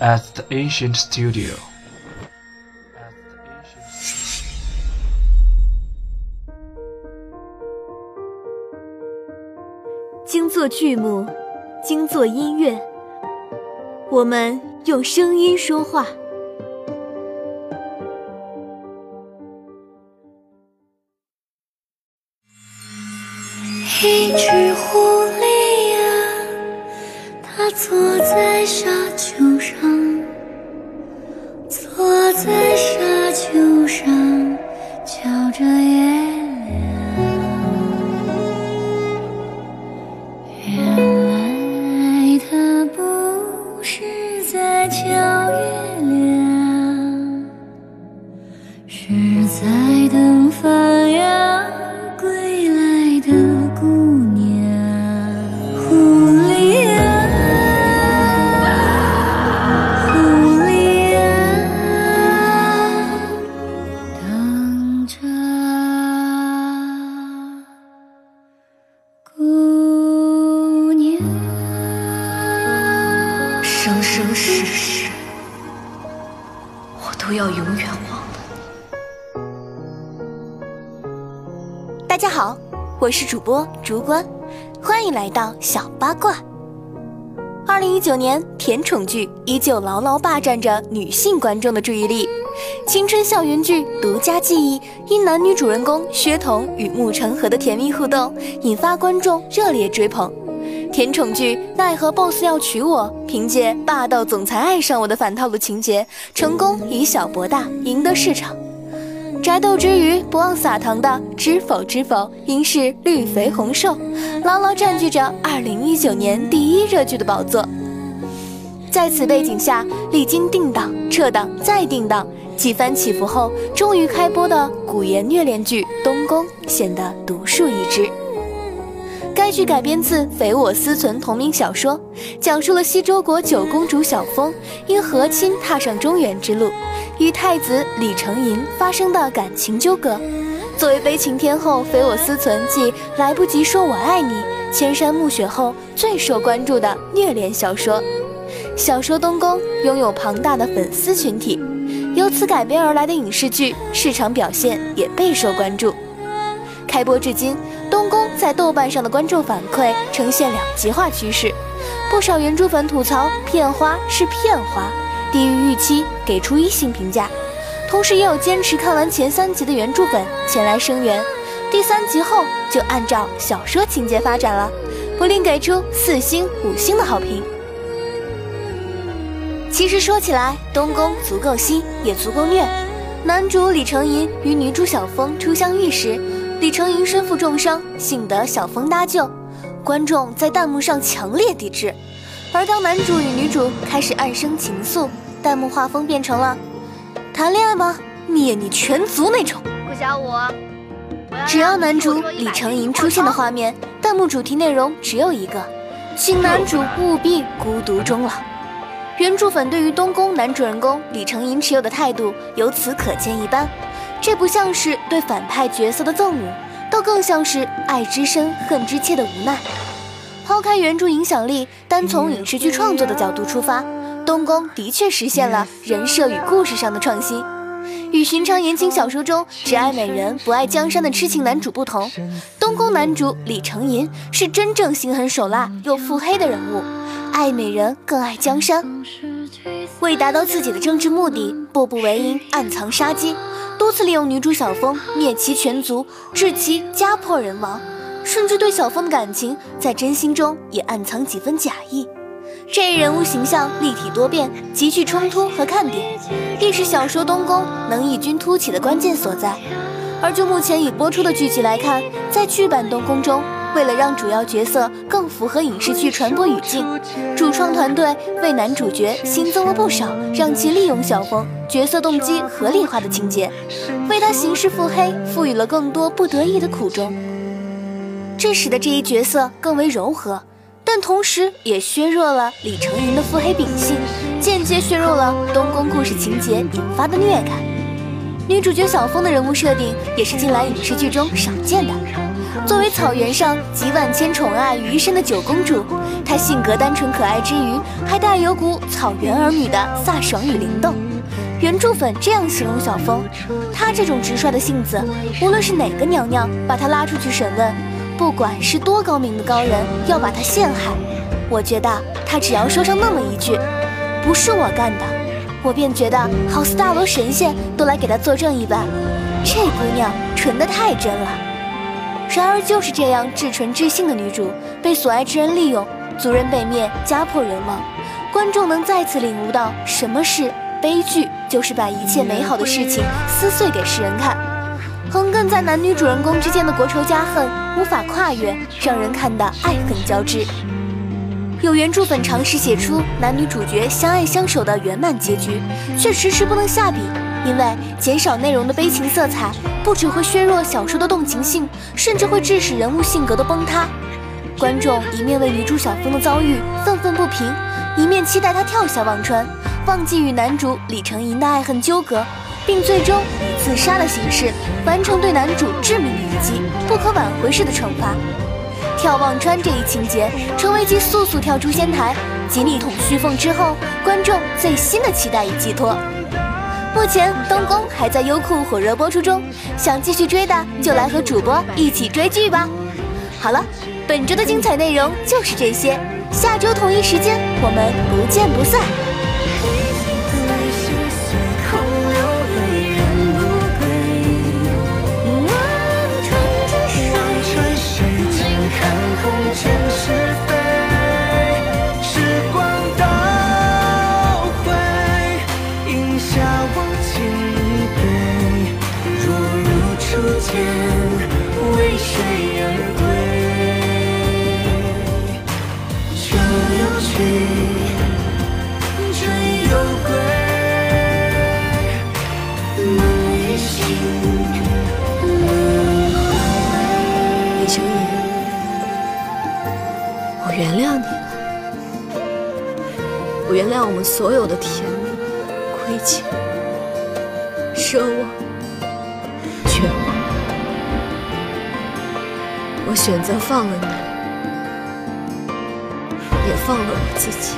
at the ancient studio. 精作剧目，精作音乐，我们用声音说话。一只狐狸呀，它坐在沙生生世世，我都要永远忘了你。大家好，我是主播竹关，欢迎来到小八卦。二零一九年，甜宠剧依旧牢牢霸占着女性观众的注意力。青春校园剧独家记忆，因男女主人公薛童与沐橙和的甜蜜互动，引发观众热烈追捧。甜宠剧《奈何 BOSS 要娶我》凭借霸道总裁爱上我的反套路情节，成功以小博大，赢得市场。宅斗之余，不忘撒糖的《知否知否，应是绿肥红瘦》，牢牢占据着2019年第一热剧的宝座。在此背景下，历经定档、撤档再定档，几番起伏后，终于开播的古言虐恋剧《东宫》显得独树一帜。该剧改编自匪我思存同名小说，讲述了西周国九公主小枫因和亲踏上中原之路，与太子李成吟发生的感情纠葛。作为悲情天后，匪我思存继来不及说我爱你、千山暮雪后最受关注的虐恋小说。小说《东宫》拥有庞大的粉丝群体，由此改编而来的影视剧市场表现也备受关注。开播至今，《》在豆瓣上的观众反馈呈现两极化趋势，不少原著粉吐槽片花是片花，低于预期，给出一星评价。同时，也有坚持看完前三集的原著粉前来声援，第三集后就按照小说情节发展了，不吝给出四星、五星的好评。其实说起来，东宫足够新，也足够虐。男主李成吟与女主小枫初相遇时，李成吟身负重伤，幸得小风搭救，观众在弹幕上强烈抵制。而当男主与女主开始暗生情愫，弹幕画风变成了“谈恋爱吗？灭你全族那种”。顾小五，只要男主李成吟出现的画面，弹幕主题内容只有一个：请男主务必孤独终老。原著粉对于东宫男主人公李成吟持有的态度由此可见一斑，这不像是对反派角色的憎恶，倒更像是爱之深恨之切的无奈。抛开原著影响力，单从影视剧创作的角度出发，东宫的确实现了人设与故事上的创新。与寻常言情小说中只爱美人不爱江山的痴情男主不同，东宫男主李成吟是真正心狠手辣又腹黑的人物。爱美人更爱江山，为达到自己的政治目的，步步为营，暗藏杀机，多次利用女主小风灭其全族，致其家破人亡，甚至对小风的感情在真心中也暗藏几分假意。这一人物形象立体多变，极具冲突和看点，亦是小说《东宫》能异军突起的关键所在。而就目前已播出的剧集来看，在剧版《东宫》中。为了让主要角色更符合影视剧传播语境，主创团队为男主角新增了不少让其利用小风角色动机合理化的情节，为他行事腹黑赋予了更多不得已的苦衷。这使得这一角色更为柔和，但同时也削弱了李成吟的腹黑秉性，间接削弱了东宫故事情节引发的虐感。女主角小风的人物设定也是近来影视剧中少见的。作为草原上集万千宠爱于一身的九公主，她性格单纯可爱之余，还带有股草原儿女的飒爽与灵动。原著粉这样形容小风：她这种直率的性子，无论是哪个娘娘把她拉出去审问，不管是多高明的高人要把她陷害，我觉得她只要说上那么一句“不是我干的”，我便觉得好似大罗神仙都来给她作证一般。这姑娘纯的太真了。然而就是这样至纯至性的女主，被所爱之人利用，族人被灭，家破人亡，观众能再次领悟到什么是悲剧，就是把一切美好的事情撕碎给世人看。横亘在男女主人公之间的国仇家恨无法跨越，让人看得爱恨交织。有原著粉尝试写出男女主角相爱相守的圆满结局，却迟迟不能下笔。因为减少内容的悲情色彩，不只会削弱小说的动情性，甚至会致使人物性格的崩塌。观众一面为女主小风的遭遇愤愤不平，一面期待她跳下忘川，忘记与男主李成银的爱恨纠葛，并最终以自杀的形式完成对男主致命的一击，不可挽回式的惩罚。跳忘川这一情节，成为继速速跳诛仙台、及力捅虚凤之后，观众最新的期待与寄托。目前东宫还在优酷火热播出中，想继续追的就来和主播一起追剧吧。好了，本周的精彩内容就是这些，下周同一时间我们不见不散。原谅你了，我原谅我们所有的甜蜜、亏欠、奢望、绝望。我选择放了你，也放了我自己。